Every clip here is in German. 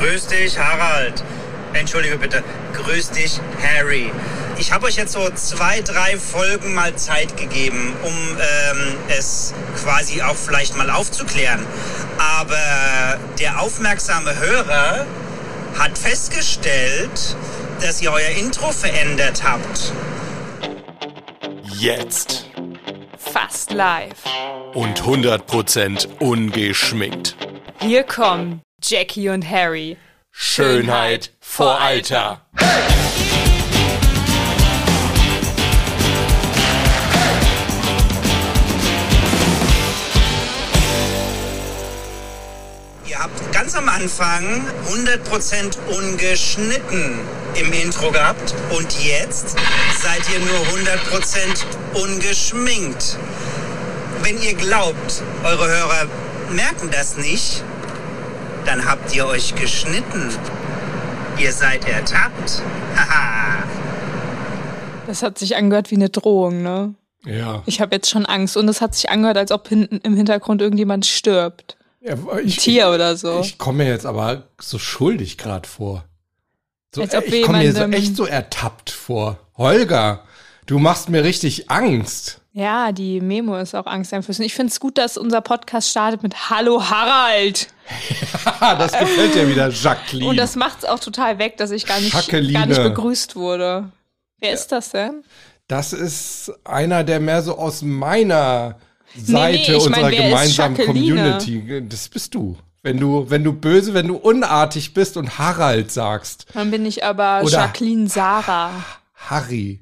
Grüß dich, Harald. Entschuldige bitte. Grüß dich, Harry. Ich habe euch jetzt so zwei, drei Folgen mal Zeit gegeben, um ähm, es quasi auch vielleicht mal aufzuklären. Aber der aufmerksame Hörer hat festgestellt, dass ihr euer Intro verändert habt. Jetzt. Fast live. Und 100% ungeschminkt. Hier kommen Jackie und Harry. Schönheit vor Alter. Ihr habt ganz am Anfang 100% ungeschnitten im Intro gehabt und jetzt seid ihr nur 100% ungeschminkt. Wenn ihr glaubt, eure Hörer merken das nicht, dann habt ihr euch geschnitten. Ihr seid ertappt. Haha. Das hat sich angehört wie eine Drohung, ne? Ja. Ich habe jetzt schon Angst und es hat sich angehört, als ob hinten im Hintergrund irgendjemand stirbt. ja Ein ich, Tier oder so. Ich komme mir jetzt aber so schuldig gerade vor. So, Als ob ich komme mir so echt so ertappt vor. Holger, du machst mir richtig Angst. ja, die Memo ist auch angsteinflößend. Ich finde es gut, dass unser Podcast startet mit Hallo Harald. Das gefällt dir wieder, Jacqueline. Und das macht es auch total weg, dass ich gar nicht, Jacqueline. gar nicht begrüßt wurde. Wer ist das denn? Das ist einer, der mehr so aus meiner Seite nee, ich unserer mein, gemeinsamen? Community. Das bist du. Wenn du, wenn du böse, wenn du unartig bist und Harald sagst. Dann bin ich aber Oder- Jacqueline Sarah. Harry.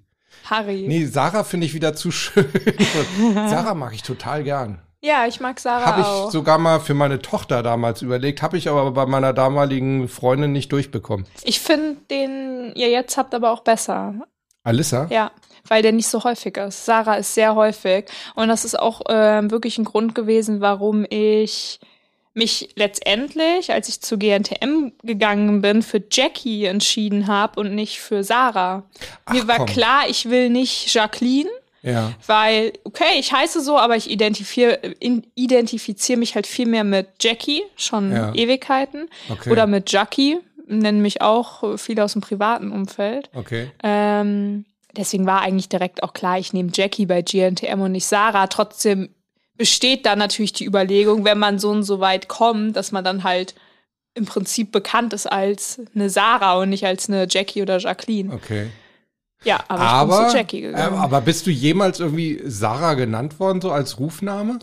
Harry. Nee, Sarah finde ich wieder zu schön. Sarah mag ich total gern. Ja, ich mag Sarah Habe ich auch. sogar mal für meine Tochter damals überlegt, habe ich aber bei meiner damaligen Freundin nicht durchbekommen. Ich finde den ihr jetzt habt aber auch besser. Alissa? Ja, weil der nicht so häufig ist. Sarah ist sehr häufig. Und das ist auch ähm, wirklich ein Grund gewesen, warum ich mich letztendlich, als ich zu GNTM gegangen bin, für Jackie entschieden habe und nicht für Sarah. Mir Ach, war komm. klar, ich will nicht Jacqueline, Ja. weil, okay, ich heiße so, aber ich identifiziere identifizier mich halt viel mehr mit Jackie, schon Ja. Ewigkeiten. Okay. Oder mit Jackie, nennen mich auch viele aus dem privaten Umfeld. Okay. Ähm, deswegen war eigentlich direkt auch klar, ich nehme Jackie bei GNTM und nicht Sarah. Trotzdem besteht da natürlich die Überlegung, wenn man so und so weit kommt, dass man dann halt im Prinzip bekannt ist als eine Sarah und nicht als eine Jackie oder Jacqueline. Okay. Ja, aber, ich Aber, bin zu Jackie äh, gegangen. aber bist du jemals irgendwie Sarah genannt worden, so als Rufname?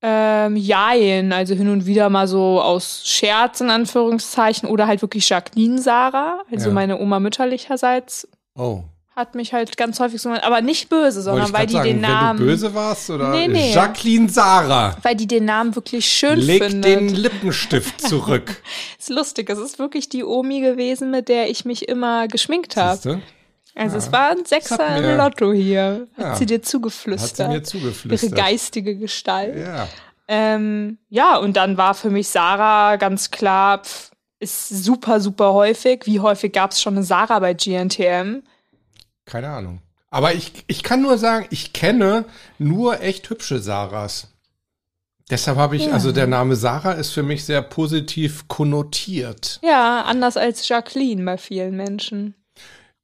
Ähm, jein, also hin und wieder mal so aus Scherz in Anführungszeichen oder halt wirklich Jacqueline Sarah. Also Ja. meine Oma mütterlicherseits Oh. Hat mich halt ganz häufig so, aber nicht böse, sondern weil die sagen, den Namen, wenn du böse warst oder Nee, nee. Jacqueline Sarah. weil die den Namen wirklich schön Leg findet. den Lippenstift zurück. ist lustig, es ist wirklich die Omi gewesen, mit der ich mich immer geschminkt habe. Also es war ein hat Sechser im Lotto hier, hat Ja. sie dir Hat zugeflüstert. sie mir Ihre zugeflüstert. geistige Gestalt. Ja. Ähm, ja, und dann war für mich Sarah ganz klar, pf, ist super, super häufig. Wie häufig gab es schon eine Sarah bei GNTM? Keine Ahnung. Aber ich, ich kann nur sagen, ich kenne nur echt hübsche Sarahs. Deshalb habe ich, Ja. also der Name Sarah ist für mich sehr positiv konnotiert. Ja, anders als Jacqueline bei vielen Menschen.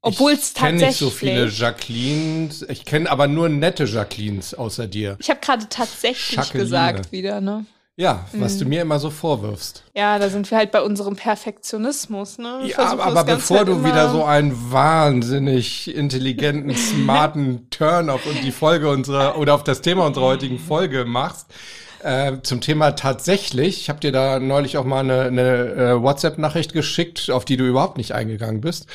Obwohl es Ich kenne tatsächlich. nicht so viele Jacquelines. Ich kenne aber nur nette Jacquelines außer dir. ich habe gerade tatsächlich Jacqueline. gesagt wieder, ne? Ja, was Mhm. du mir immer so vorwirfst. Ja, da sind wir halt bei unserem Perfektionismus, ne? Wir Ja, aber, aber bevor halt du wieder so einen wahnsinnig intelligenten, smarten Turn auf die Folge unserer oder auf das Thema unserer heutigen Folge machst, äh, zum Thema tatsächlich, ich habe dir da neulich auch mal eine, eine äh, WhatsApp-Nachricht geschickt, auf die du überhaupt nicht eingegangen bist.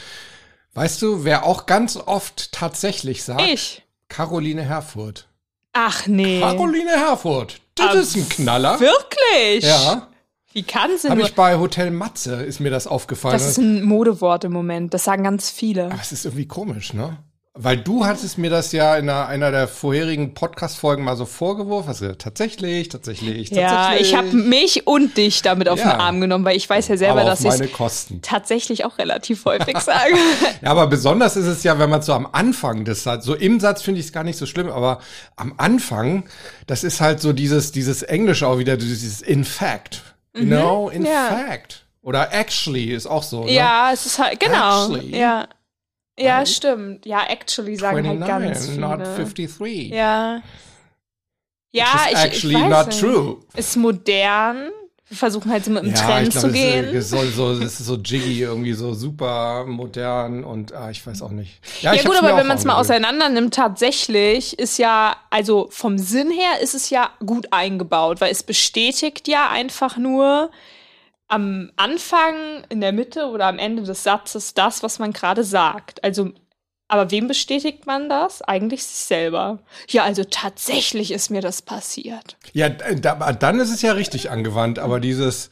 Weißt du, wer auch ganz oft tatsächlich sagt? Ich. Caroline Herfurth. Ach nee. Caroline Herfurth. Das Ah, ist ein Knaller. Wirklich? Ja, Wie kann sie habe nur? ich bei Hotel Matze, ist mir das aufgefallen. Das ist ein Modewort im Moment. Das sagen ganz viele. Aber es ist irgendwie komisch, ne? Weil du hattest mir das ja in einer, einer der vorherigen Podcast-Folgen mal so vorgeworfen. Du gesagt, tatsächlich, tatsächlich, Ja, tatsächlich. ich habe mich und dich damit auf Ja. den Arm genommen, weil ich weiß ja selber, dass ich tatsächlich auch relativ häufig sage. Ja, aber besonders ist es ja, wenn man so am Anfang des Satzes, so im Satz finde ich es gar nicht so schlimm, aber am Anfang, das ist halt so dieses, dieses Englische auch wieder, dieses in fact. You know, in Mhm. ja. fact. Oder actually ist auch so. Ne? Ja, es ist halt, genau. Actually. Ja. Ja, stimmt. Ja, actually sagen halt ganz 29, viele. not 53. Ja. Ja, ich, actually ich weiß not nicht. true. Ist modern. Wir versuchen halt so mit dem Trend ich glaub, zu es gehen. Ist, es soll so, es ist so jiggy, irgendwie so super modern und ah, ich weiß auch nicht. Ja, ich gut, aber wenn man es mal auseinander nimmt, tatsächlich ist ja, also vom Sinn her ist es ja gut eingebaut, weil es bestätigt ja einfach nur am Anfang, in der Mitte oder am Ende des Satzes das, was man gerade sagt. Also, aber wem bestätigt man das? Eigentlich sich selber. Ja, also tatsächlich ist mir das passiert. Ja, da, dann ist es ja richtig angewandt, aber dieses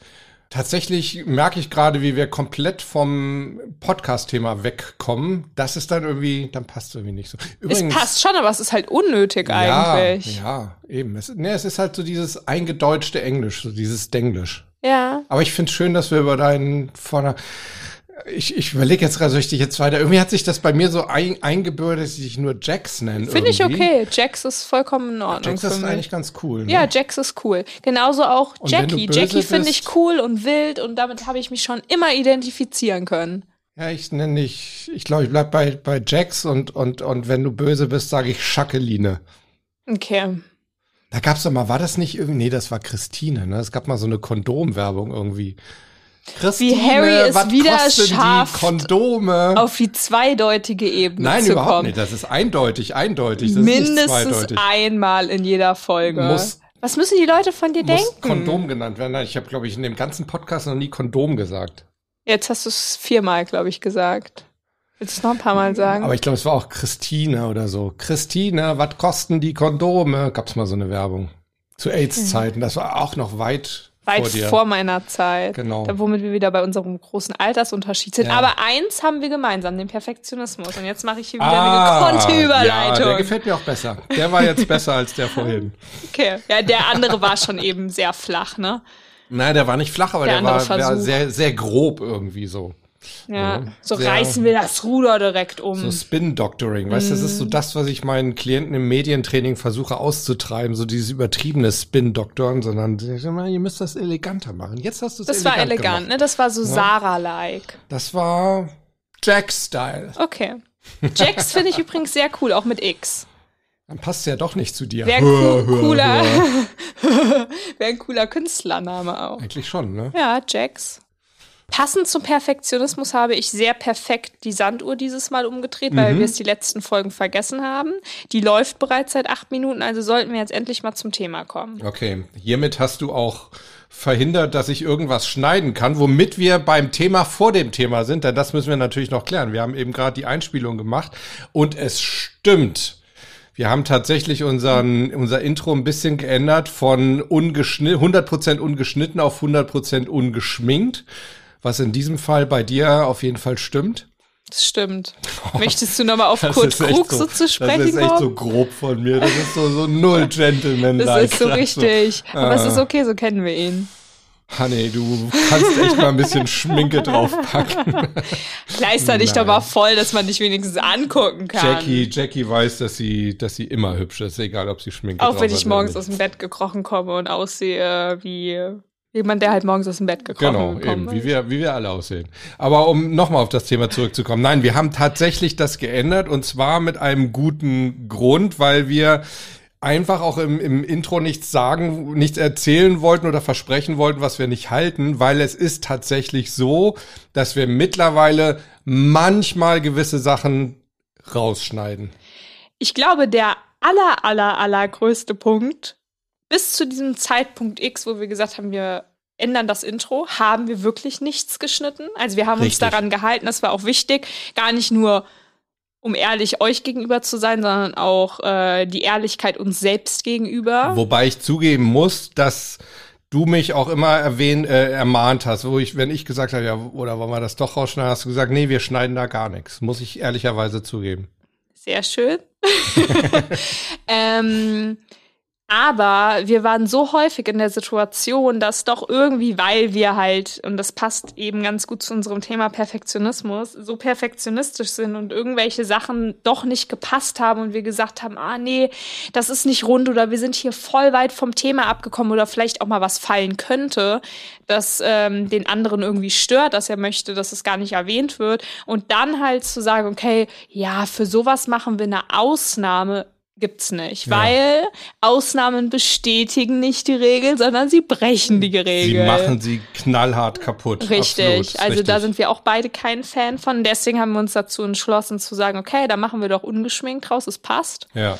tatsächlich merke ich gerade, wie wir komplett vom Podcast-Thema wegkommen. Das ist dann irgendwie, dann passt irgendwie nicht so. es passt schon, aber es ist halt unnötig eigentlich. Ja, ja, eben. Es, nee, es ist halt so dieses eingedeutschte Englisch, so dieses Denglisch. Ja. Aber ich finde schön, dass wir über deinen vorne. Ich, ich überlege jetzt gerade, soll ich dich jetzt weiter. Irgendwie hat sich das bei mir so ein, eingebürdet, dass ich dich nur Jax nenne. Finde ich okay. Jax ist vollkommen in Ordnung. Jax ist eigentlich ganz cool. Ne? Ja, Jax ist cool. Genauso auch Und Jackie. Jackie finde ich cool und wild und damit habe ich mich schon immer identifizieren können. Ja, ich nenne dich, ich glaube, ich bleib bei, bei Jax und, und, und wenn du böse bist, sage ich Schackeline. Okay. Da gab's doch mal, war das nicht irgendwie, nee, das war Christine, ne? Es gab mal so eine Kondomwerbung irgendwie. Christine, Harry es was wieder schafft, die Kondome? Auf die zweideutige Ebene Nein, zu überhaupt kommen. nicht. Das ist eindeutig, eindeutig. Das ist nicht Mindestens einmal in jeder Folge. Muss- Was müssen die Leute von dir Muss denken? Kondom genannt werden. Nein, ich habe, glaube ich, in dem ganzen Podcast noch nie Kondom gesagt. Jetzt hast du es viermal, glaube ich, gesagt. Willst du es noch ein paar Mal sagen? Aber ich glaube, es war auch Christine oder so. Christine, was kosten die Kondome? Gab's mal so eine Werbung. Zu AIDS-Zeiten. Das war auch noch weit, Weit vor dir. vor meiner Zeit. Genau. Da, womit wir wieder bei unserem großen Altersunterschied sind. Ja. Aber eins haben wir gemeinsam, den Perfektionismus. Und jetzt mache ich hier wieder Ah, eine gekonnte Überleitung. Ja, der gefällt mir auch besser. Der war jetzt besser als der vorhin. okay. Ja, der andere war schon eben sehr flach, ne? Nein, der war nicht flach, aber Der der, war, war sehr, sehr grob irgendwie so. Ja. Ja, so sehr- reißen wir das Ruder direkt um. So Spin-Doctoring, weißt du, das ist so das, was ich meinen Klienten im Medientraining versuche auszutreiben, so dieses übertriebene Spin-Doctoren, sondern ihr müsst das eleganter machen. Jetzt hast du es das war elegant elegant, gemacht. ne? Das war so Sarah-like. Das war Jack-Style. Okay. Jax finde ich übrigens sehr cool, auch mit X. Dann passt ja doch nicht zu dir. Wäre cool, cooler, wäre ein cooler Künstlername auch. Eigentlich schon, ne? Ja, Jax. Passend zum Perfektionismus habe ich sehr perfekt die Sanduhr dieses Mal umgedreht, weil Mhm. wir es die letzten Folgen vergessen haben. Die läuft bereits seit acht Minuten, also sollten wir jetzt endlich mal zum Thema kommen. Okay, hiermit hast du auch verhindert, dass ich irgendwas schneiden kann, womit wir beim Thema vor dem Thema sind, denn das müssen wir natürlich noch klären. Wir haben eben gerade die Einspielung gemacht und es stimmt. Wir haben tatsächlich unseren, unser Intro ein bisschen geändert von ungeschnitten, 100% ungeschnitten auf 100% ungeschminkt, was in diesem Fall bei dir auf jeden Fall stimmt. Das stimmt. Möchtest du nochmal auf Das Kurt Krug so, so zu sprechen Das ist echt so kommen? grob von mir. Das ist so, so null Gentleman-like. Das ist so Also, richtig. Aber es äh, ist okay, so kennen wir ihn. Honey, du kannst echt mal ein bisschen Schminke draufpacken. Kleister dich doch mal voll, dass man dich wenigstens angucken kann. Jackie, Jackie weiß, dass sie, dass sie immer hübsch ist, egal ob sie Schminke Auch drauf wenn ich morgens aus dem Bett gekrochen komme und aussehe wie jemand, der halt morgens aus dem Bett gekrochen Genau, gekommen eben, wie ist. wir, wie wir alle aussehen. Aber um nochmal auf das Thema zurückzukommen. Nein, wir haben tatsächlich das geändert und zwar mit einem guten Grund, weil wir einfach auch im, im Intro nichts sagen, nichts erzählen wollten oder versprechen wollten, was wir nicht halten, weil es ist tatsächlich so, dass wir mittlerweile manchmal gewisse Sachen rausschneiden. Ich glaube, der aller, aller, allergrößte Punkt bis zu diesem Zeitpunkt X, wo wir gesagt haben, wir ändern das Intro, haben wir wirklich nichts geschnitten. Also wir haben Richtig. uns daran gehalten, das war auch wichtig, gar nicht nur um ehrlich euch gegenüber zu sein, sondern auch äh, die Ehrlichkeit uns selbst gegenüber. Wobei ich zugeben muss, dass du mich auch immer erwähnt, äh, ermahnt hast, wo ich, wenn ich gesagt habe, ja, oder wollen wir das doch rausschneiden, hast du gesagt, nee, wir schneiden da gar nichts. Muss ich ehrlicherweise zugeben. Sehr schön. ähm, Aber wir waren so häufig in der Situation, dass doch irgendwie, weil wir halt, und das passt eben ganz gut zu unserem Thema Perfektionismus, so perfektionistisch sind und irgendwelche Sachen doch nicht gepasst haben und wir gesagt haben, ah nee, das ist nicht rund oder wir sind hier voll weit vom Thema abgekommen oder vielleicht auch mal was fallen könnte, das ähm, den anderen irgendwie stört, dass er möchte, dass es gar nicht erwähnt wird. Und dann halt zu sagen, okay, ja, für sowas machen wir eine Ausnahme gibt's nicht, ja. weil Ausnahmen bestätigen nicht die Regel, sondern sie brechen die Regel. Sie machen sie knallhart kaputt. Richtig. Absolut, also richtig. da sind wir auch beide kein Fan von. Deswegen haben wir uns dazu entschlossen zu sagen, okay, da machen wir doch ungeschminkt draus, es passt. Ja.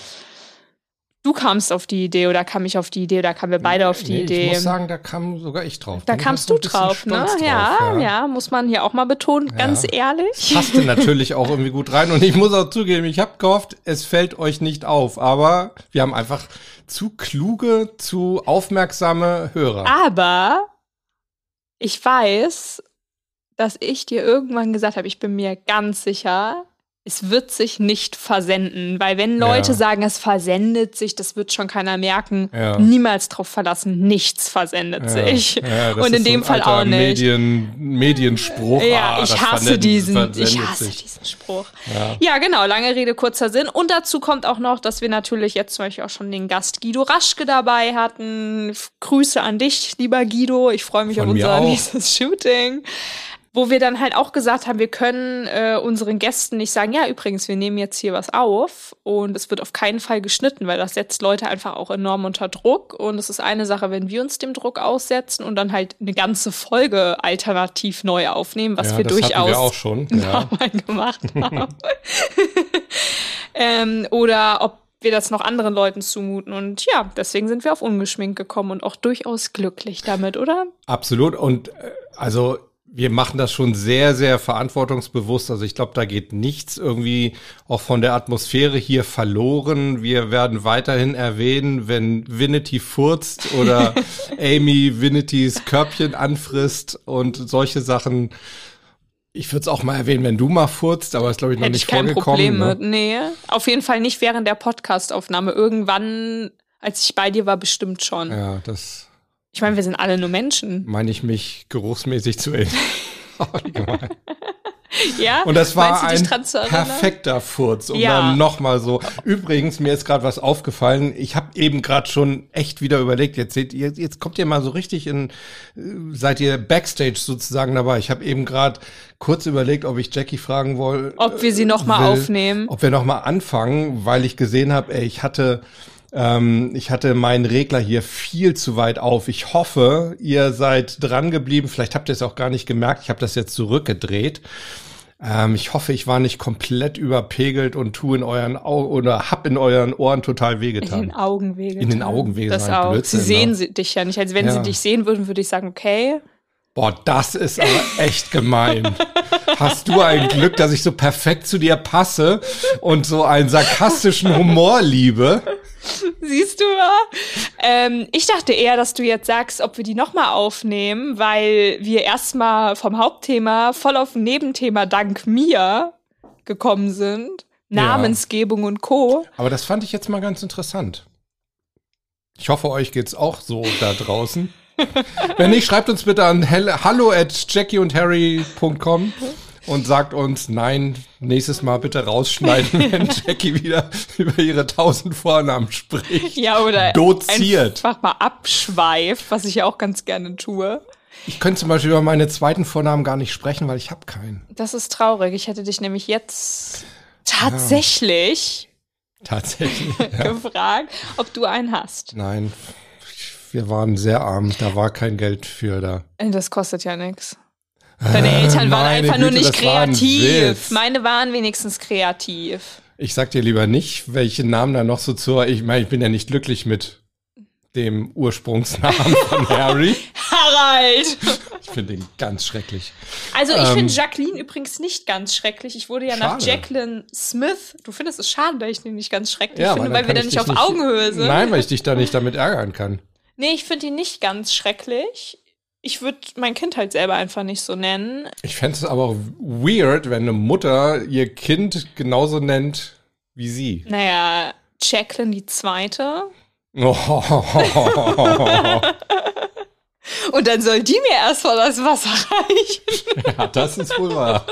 Du kamst auf die Idee oder kam ich auf die Idee oder kamen wir beide auf die nee, Idee? Ich muss sagen, da kam sogar ich drauf. Da Bin kamst du drauf, ne? stolz ja, drauf, ja, muss man hier auch mal betonen, ganz Ja. ehrlich. Passte natürlich auch irgendwie gut rein und ich muss auch zugeben, ich habe gehofft, es fällt euch nicht auf, aber wir haben einfach zu kluge, zu aufmerksame Hörer. Aber ich weiß, dass ich dir irgendwann gesagt habe, ich bin mir ganz sicher, es wird sich nicht versenden, weil wenn Leute Ja. sagen, es versendet sich, das wird schon keiner merken. Ja. Niemals drauf verlassen, nichts versendet sich. Ja, das Und in so dem ein Fall auch nicht. Medien, Medienspruch. Ja, Ah, ich das hasse diesen, ich hasse sich. diesen Spruch. Ja. Genau, lange Rede, kurzer Sinn. Und dazu kommt auch noch, dass wir natürlich jetzt zum Beispiel auch schon den Gast Guido Raschke dabei hatten. Grüße an dich, lieber Guido. Ich freue mich Von auf unser nächstes Shooting. Wo wir dann halt auch gesagt haben, wir können äh, unseren Gästen nicht sagen, ja, übrigens, wir nehmen jetzt hier was auf und es wird auf keinen Fall geschnitten, weil das setzt Leute einfach auch enorm unter Druck. Und es ist eine Sache, wenn wir uns dem Druck aussetzen und dann halt eine ganze Folge alternativ neu aufnehmen, was ja, wir das durchaus wir auch schon. Ja. gemacht haben. ähm, oder ob wir das noch anderen Leuten zumuten. Und ja, deswegen sind wir auf ungeschminkt gekommen und auch durchaus glücklich damit, oder? Absolut. Und äh, also wir machen das schon sehr, sehr verantwortungsbewusst. Also ich glaube, da geht nichts irgendwie auch von der Atmosphäre hier verloren. Wir werden weiterhin erwähnen, wenn Vinity furzt oder Amy Vinitys Körbchen anfrisst und solche Sachen. Ich würde es auch mal erwähnen, wenn du mal furzt, aber ist glaube ich noch Hätte nicht ich kein vorgekommen. Problem ne? mit. Nee, auf jeden Fall nicht während der Podcastaufnahme. Irgendwann, als ich bei dir war, bestimmt schon. Ja, das Ich meine, wir sind alle nur Menschen. meine ich mich geruchsmäßig zu erinnern. Oh. Ja? Und das war ein perfekter Furz. Um Ja. dann nochmal so. Übrigens, mir ist gerade was aufgefallen. Ich habe eben gerade schon echt wieder überlegt. Jetzt seht ihr, jetzt kommt ihr mal so richtig in, äh, seid ihr Backstage sozusagen dabei. Ich habe eben gerade kurz überlegt, ob ich Jackie fragen woll, Ob wir sie noch mal will, aufnehmen. Ob wir noch mal anfangen, weil ich gesehen habe, ey, ich hatte ähm, ich hatte meinen Regler hier viel zu weit auf. Ich hoffe, ihr seid dran geblieben. Vielleicht habt ihr es auch gar nicht gemerkt. Ich habe das jetzt zurückgedreht. Ähm, ich hoffe, ich war nicht komplett überpegelt und tu in euren Augen oder hab in euren Ohren total In wehgetan. den Augen wehgetan. In den Augen wehgetan, Das auch. Blödsinn, sie sehen ne? sie- dich ja nicht. Also wenn Ja. sie dich sehen würden, würde ich sagen, okay. Boah, das ist aber echt gemein. Hast du ein Glück, dass ich so perfekt zu dir passe und so einen sarkastischen Humor liebe? Siehst du mal? Ähm, ich dachte eher, dass du jetzt sagst, ob wir die nochmal aufnehmen, weil wir erstmal vom Hauptthema voll auf ein Nebenthema dank mir gekommen sind. Ja. Namensgebung und Co. Aber das fand ich jetzt mal ganz interessant. Ich hoffe, euch geht's auch so da draußen. Wenn nicht, schreibt uns bitte an hallo at jackieundharry.com und sagt uns, nein, nächstes Mal bitte rausschneiden, wenn Jackie wieder über ihre tausend Vornamen spricht. Ja, oder Doziert. einfach mal abschweift, was ich ja auch ganz gerne tue. Ich könnte zum Beispiel über meine zweiten Vornamen gar nicht sprechen, weil ich habe keinen. Das ist traurig. Ich hätte dich nämlich jetzt tatsächlich Tatsächlich. gefragt, ob du einen hast. Nein, wir waren sehr arm. Da war kein Geld für da. Das kostet ja nichts. Deine Eltern waren einfach nur Güte, nicht war ein kreativ. Meine waren wenigstens kreativ. Ich sag dir lieber nicht, welche Namen da noch so zur. Ich meine, ich bin ja nicht glücklich mit dem Ursprungsnamen von Harry. Harald! Ich finde ihn ganz schrecklich. Also ich Ähm, finde Jacqueline übrigens nicht ganz schrecklich. Ich wurde ja nach Schade. Jacqueline Smith. Du findest es schade, dass ich den nicht ganz schrecklich Ja, finde, weil dann wir ich nicht auf Augenhöhe sind. Nein, weil ich dich da nicht damit ärgern kann. Nee, ich finde ihn nicht ganz schrecklich. Ich würde mein Kind halt selber einfach nicht so nennen. Ich fände es aber weird, wenn eine Mutter ihr Kind genauso nennt wie sie. Naja, Jacqueline die zweite. Oh, Und dann soll die mir erstmal das Wasser reichen. ja, das ist wohl wahr.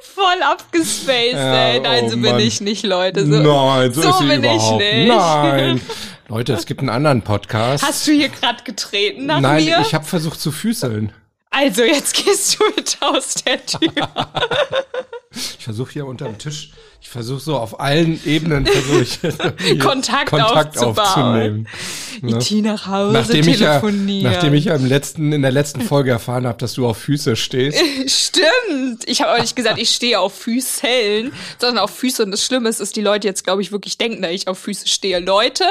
Voll abgespaced, Ja, ey. Nein, oh so bin Mann. ich nicht, Leute. So, Nein, so, so bin ich nicht. Nein. Leute, es gibt einen anderen Podcast. Hast du hier gerade getreten nach Nein, mir? ich habe versucht zu füßeln. also, jetzt gehst du mit aus der Tür. Ich versuche hier unterm Tisch, ich versuche so auf allen Ebenen Kontakt Kontakt aufzubauen. aufzunehmen. Ne? IT nach Hause Nachdem ich, ja, nachdem ich ja im letzten, in der letzten Folge erfahren habe, dass du auf Füße stehst. Stimmt. Ich habe auch nicht gesagt, ich stehe auf Füßeln, sondern auf Füße. Und das Schlimme ist, dass die Leute jetzt, glaube ich, wirklich denken, dass ich auf Füße stehe. Leute,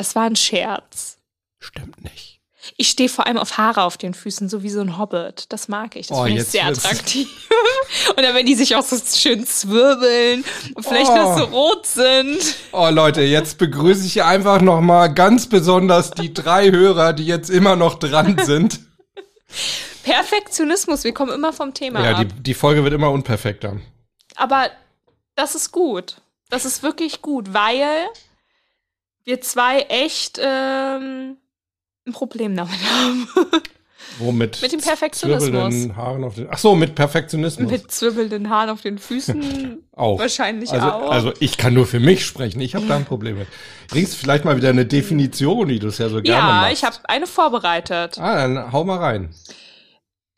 das war ein Scherz. Stimmt nicht. Ich stehe vor allem auf Haare auf den Füßen, so wie so ein Hobbit. Das mag ich. Das Oh, finde ich sehr wird's- attraktiv. und dann, wenn die sich auch so schön zwirbeln und vielleicht Oh. noch so rot sind. Oh Leute, jetzt begrüße ich einfach noch mal ganz besonders die drei Hörer, die jetzt immer noch dran sind. Perfektionismus, wir kommen immer vom Thema Ja, ab. die, die Folge wird immer unperfekter. Aber das ist gut. Das ist wirklich gut, weil wir zwei echt ähm, ein Problem damit haben. Womit? Mit dem Perfektionismus. Zwirbelnden Haaren auf den, ach so, mit Perfektionismus. Mit zwirbelnden Haaren auf den Füßen auch. wahrscheinlich also, auch. Also ich kann nur für mich sprechen. Ich habe da ein Problem mit. Bringst vielleicht mal wieder eine Definition, die du es ja so gerne ja, machst. ich habe eine vorbereitet. Ah, dann hau mal rein.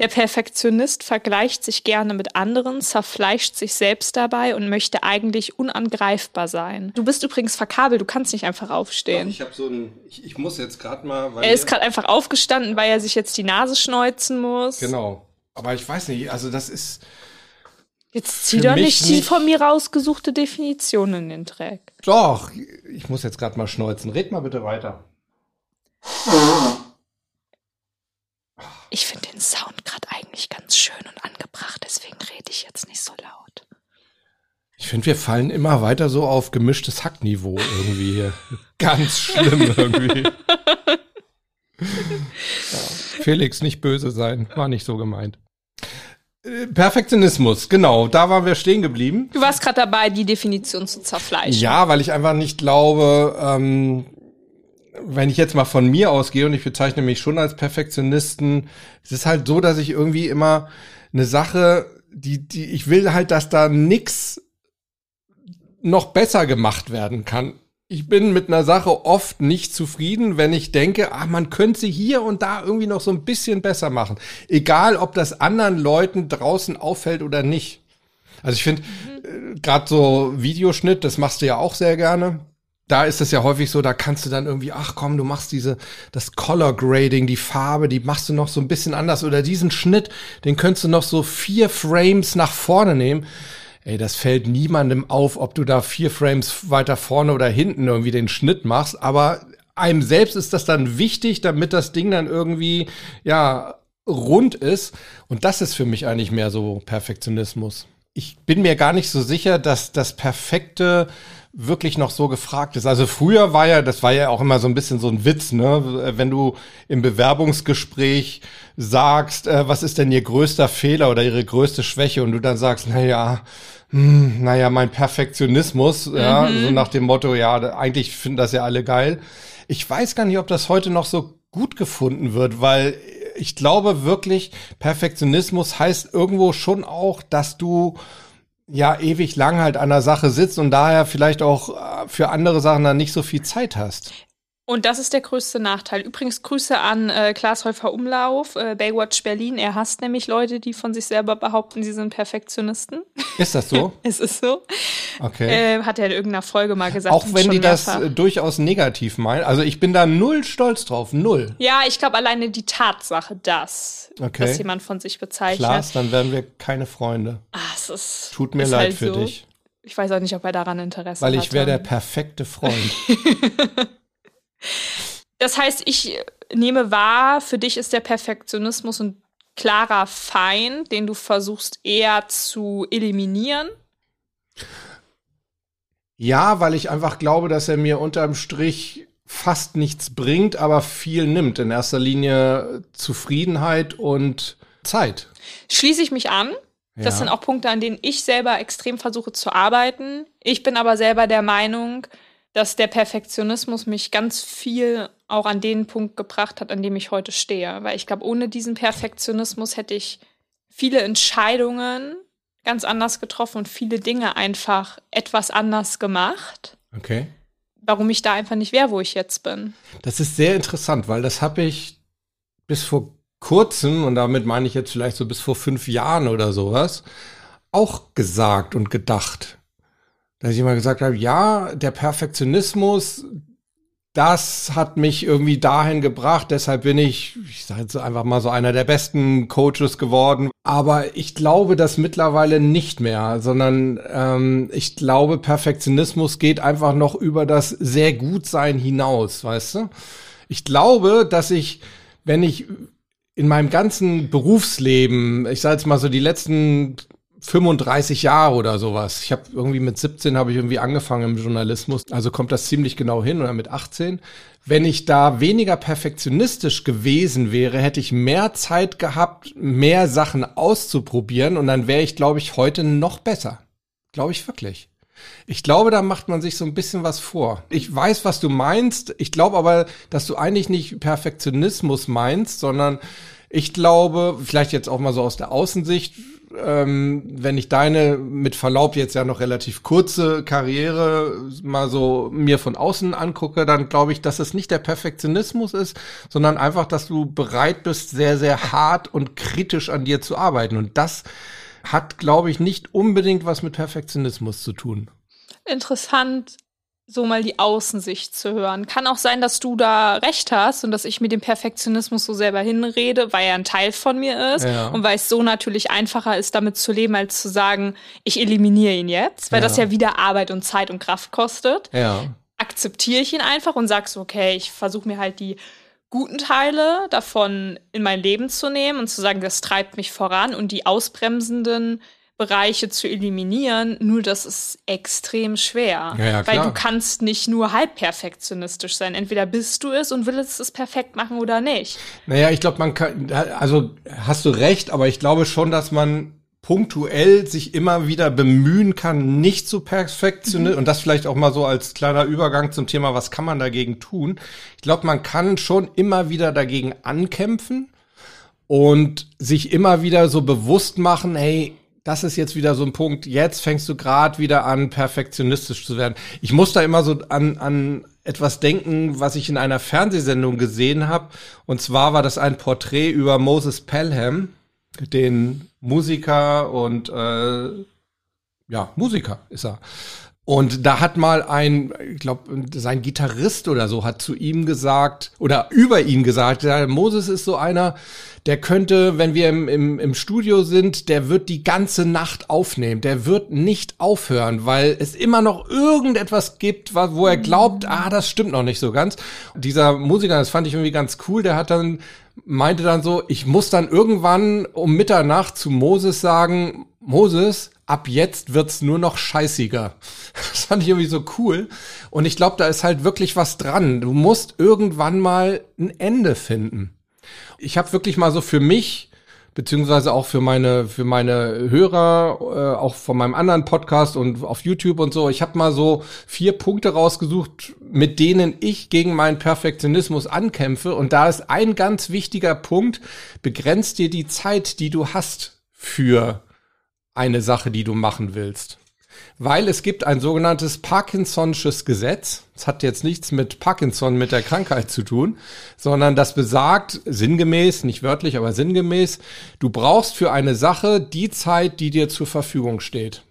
Der Perfektionist vergleicht sich gerne mit anderen, zerfleischt sich selbst dabei und möchte eigentlich unangreifbar sein. Du bist übrigens verkabelt, du kannst nicht einfach aufstehen. Ich habe so ein, ich, ich muss jetzt gerade mal, weil Er ist gerade einfach aufgestanden, weil er sich jetzt die Nase schneuzen muss. genau. Aber ich weiß nicht, also das ist Jetzt zieh doch nicht die nicht. von mir rausgesuchte Definition in den Dreck. doch. Ich muss jetzt gerade mal schneuzen. Red mal bitte weiter. Ich finde den Sound gerade eigentlich ganz schön und angebracht, deswegen rede ich jetzt nicht so laut. Ich finde, wir fallen immer weiter so auf gemischtes Hackniveau irgendwie hier. Ganz schlimm irgendwie. Ja. Felix, nicht böse sein. War nicht so gemeint. Äh, Perfektionismus, genau. Da waren wir stehen geblieben. Du warst gerade dabei, die Definition zu zerfleischen. Ja, weil ich einfach nicht glaube, ähm, wenn ich jetzt mal von mir ausgehe und ich bezeichne mich schon als Perfektionisten, es ist halt so, dass ich irgendwie immer eine Sache, die, die, ich will halt, dass da nix noch besser gemacht werden kann. Ich bin mit einer Sache oft nicht zufrieden, wenn ich denke, ah, man könnte sie hier und da irgendwie noch so ein bisschen besser machen. Egal, ob das anderen Leuten draußen auffällt oder nicht. Also ich finde, äh, gerade so Videoschnitt, das machst du ja auch sehr gerne. Da ist es ja häufig so, da kannst du dann irgendwie, ach komm, du machst diese, das Color Grading, die Farbe, die machst du noch so ein bisschen anders oder diesen Schnitt, den könntest du noch so vier Frames nach vorne nehmen. Ey, das fällt niemandem auf, ob du da vier Frames weiter vorne oder hinten irgendwie den Schnitt machst, aber einem selbst ist das dann wichtig, damit das Ding dann irgendwie, ja, rund ist. Und das ist für mich eigentlich mehr so Perfektionismus. Ich bin mir gar nicht so sicher, dass das Perfekte wirklich noch so gefragt ist. Also früher war ja, das war ja auch immer so ein bisschen so ein Witz, ne? Wenn du im Bewerbungsgespräch sagst, äh, was ist denn ihr größter Fehler oder ihre größte Schwäche und du dann sagst, na ja, hm, naja, mein Perfektionismus, ja, so nach dem Motto, ja, eigentlich finden das ja alle geil. Ich weiß gar nicht, ob das heute noch so gut gefunden wird, weil ich glaube wirklich, Perfektionismus heißt irgendwo schon auch, dass du ja ewig lang halt an der Sache sitzt und daher vielleicht auch äh, für andere Sachen dann nicht so viel Zeit hast. Und das ist der größte Nachteil. Übrigens Grüße an äh, Klaas Häufer Umlauf, äh, Baywatch Berlin. Er hasst nämlich Leute, die von sich selber behaupten, sie sind Perfektionisten. Ist das so? es ist so. Okay. Äh, hat er in irgendeiner Folge mal gesagt. auch wenn die das äh, durchaus negativ meinen. Also ich bin da null stolz drauf, null. Ja, ich glaube alleine die Tatsache, dass, Okay. dass jemand von sich bezeichnet. Klaas, dann werden wir keine Freunde. Ah, es ist, Tut mir ist leid halt für so. dich, Ich weiß auch nicht, ob er daran Interesse weil hat. ich wäre der perfekte Freund. Das heißt, ich nehme wahr, für dich ist der Perfektionismus ein klarer Feind, den du versuchst eher zu eliminieren. Ja, weil ich einfach glaube, dass er mir unterm Strich fast nichts bringt, aber viel nimmt. In erster Linie Zufriedenheit und Zeit. Schließe ich mich an. Das Ja. sind auch Punkte, an denen ich selber extrem versuche zu arbeiten. Ich bin aber selber der Meinung, dass der Perfektionismus mich ganz viel auch an den Punkt gebracht hat, an dem ich heute stehe. Weil ich glaube, ohne diesen Perfektionismus hätte ich viele Entscheidungen ganz anders getroffen und viele Dinge einfach etwas anders gemacht. Okay. Warum ich da einfach nicht wäre, wo ich jetzt bin. Das ist sehr interessant, weil das habe ich bis vor kurzem, und damit meine ich jetzt vielleicht so bis vor fünf Jahren oder sowas, auch gesagt und gedacht. Dass ich immer gesagt habe, ja, der Perfektionismus, das hat mich irgendwie dahin gebracht. Deshalb bin ich, ich sage jetzt einfach mal so einer der besten Coaches geworden. Aber ich glaube das mittlerweile nicht mehr, sondern ähm, ich glaube, Perfektionismus geht einfach noch über das sehr gut sein hinaus, weißt du? Ich glaube, dass ich, wenn ich in meinem ganzen Berufsleben, ich sage jetzt mal so die letzten 35 Jahre oder sowas. Ich habe irgendwie mit 17 habe ich irgendwie angefangen im Journalismus, also kommt das ziemlich genau hin oder mit 18. Wenn ich da weniger perfektionistisch gewesen wäre, hätte ich mehr Zeit gehabt, mehr Sachen auszuprobieren und dann wäre ich, glaube ich, heute noch besser. Glaube ich wirklich. Ich glaube, da macht man sich so ein bisschen was vor. Ich weiß, was du meinst. Ich glaube aber, dass du eigentlich nicht Perfektionismus meinst, sondern ich glaube, vielleicht jetzt auch mal so aus der Außensicht, ähm, wenn ich deine mit Verlaub jetzt ja noch relativ kurze Karriere mal so mir von außen angucke, dann glaube ich, dass es nicht der Perfektionismus ist, sondern einfach, dass du bereit bist, sehr, sehr hart und kritisch an dir zu arbeiten. Und das hat, glaube ich, nicht unbedingt was mit Perfektionismus zu tun. Interessant, so mal die Außensicht zu hören. Kann auch sein, dass du da recht hast und dass ich mit dem Perfektionismus so selber hinrede, weil er ein Teil von mir ist ja. und weil es so natürlich einfacher ist, damit zu leben, als zu sagen, ich eliminiere ihn jetzt, weil ja. das ja wieder Arbeit und Zeit und Kraft kostet. Ja. Akzeptiere ich ihn einfach und sagst, okay, ich versuche mir halt die guten Teile davon in mein Leben zu nehmen und zu sagen, das treibt mich voran und die ausbremsenden Bereiche zu eliminieren, nur das ist extrem schwer. Ja, ja, weil du kannst nicht nur halb perfektionistisch sein. Entweder bist du es und willst es perfekt machen oder nicht. Naja, ich glaube, man kann, also hast du recht, aber ich glaube schon, dass man punktuell sich immer wieder bemühen kann, nicht zu perfektionieren. Mhm. Und das vielleicht auch mal so als kleiner Übergang zum Thema, was kann man dagegen tun? Ich glaube, man kann schon immer wieder dagegen ankämpfen und sich immer wieder so bewusst machen, hey, das ist jetzt wieder so ein Punkt, jetzt fängst du gerade wieder an, perfektionistisch zu werden. Ich muss da immer so an, an etwas denken, was ich in einer Fernsehsendung gesehen habe. Und zwar war das ein Porträt über Moses Pelham, den Musiker und äh, ja, Musiker ist er. Und da hat mal ein, ich glaube, sein Gitarrist oder so hat zu ihm gesagt oder über ihn gesagt, Moses ist so einer, der könnte, wenn wir im, im, im Studio sind, der wird die ganze Nacht aufnehmen. Der wird nicht aufhören, weil es immer noch irgendetwas gibt, wo er glaubt, ah, das stimmt noch nicht so ganz. Dieser Musiker, das fand ich irgendwie ganz cool, der hat dann, meinte dann so, ich muss dann irgendwann um Mitternacht zu Moses sagen, Moses, ab jetzt wird's nur noch scheißiger. Das fand ich irgendwie so cool. Und ich glaube, da ist halt wirklich was dran. Du musst irgendwann mal ein Ende finden ich habe wirklich mal so für mich beziehungsweise auch für meine für meine Hörer, äh, auch von meinem anderen Podcast und auf YouTube und so. Ich habe mal so vier Punkte rausgesucht, mit denen ich gegen meinen Perfektionismus ankämpfe. Und da ist ein ganz wichtiger Punkt: Begrenzt dir die Zeit, die du hast für eine Sache, die du machen willst weil es gibt ein sogenanntes Parkinson'sches Gesetz. Das hat jetzt nichts mit Parkinson, mit der Krankheit zu tun, sondern das besagt sinngemäß, nicht wörtlich, aber sinngemäß, du brauchst für eine Sache die Zeit, die dir zur Verfügung steht.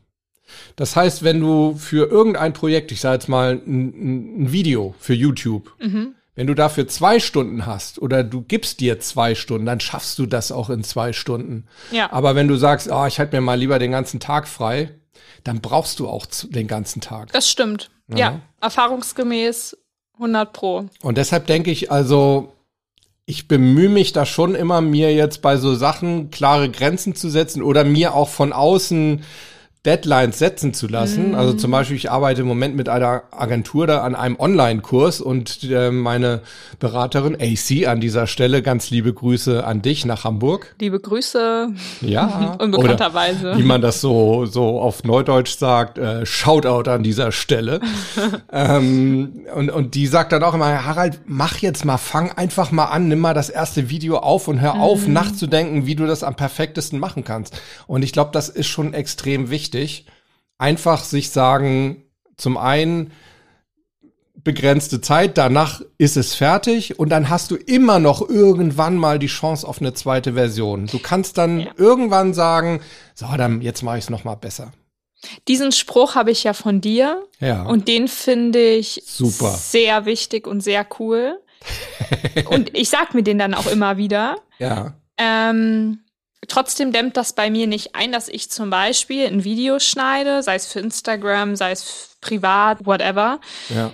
Das heißt, wenn du für irgendein Projekt, ich sage jetzt mal ein, ein, Video für YouTube, mhm. wenn du dafür zwei Stunden hast oder du gibst dir zwei Stunden, dann schaffst du das auch in zwei Stunden. Ja. Aber wenn du sagst, oh, ich halte mir mal lieber den ganzen Tag frei, dann brauchst du auch den ganzen Tag. Das stimmt. Ja, ja erfahrungsgemäß 100 Pro. Und deshalb denke ich also, ich bemühe mich da schon immer, mir jetzt bei so Sachen klare Grenzen zu setzen oder mir auch von außen Deadlines setzen zu lassen. Mhm. Also zum Beispiel, ich arbeite im Moment mit einer Agentur da an einem Online-Kurs und äh, meine Beraterin AC an dieser Stelle, ganz liebe Grüße an dich nach Hamburg. Liebe Grüße. Ja. Unbekannterweise. Oder, wie man das so, so auf Neudeutsch sagt, äh, Shoutout an dieser Stelle. ähm, und, und die sagt dann auch immer, Harald, mach jetzt mal, fang einfach mal an, nimm mal das erste Video auf und hör auf, Mhm. nachzudenken, wie du das am perfektesten machen kannst. Und ich glaube, das ist schon extrem wichtig. Einfach sich sagen, zum einen, begrenzte Zeit, danach ist es fertig und dann hast du immer noch irgendwann mal die Chance auf eine zweite Version. Du kannst dann Ja. irgendwann sagen, so, dann jetzt mache ich es noch mal besser. Diesen Spruch habe ich ja von dir Ja. und den finde ich Super. sehr wichtig und sehr cool. und ich sag mir den dann auch immer wieder. ja. Ähm, trotzdem dämmt das bei mir nicht ein, dass ich zum Beispiel ein Video schneide, sei es für Instagram, sei es privat, whatever. Ja.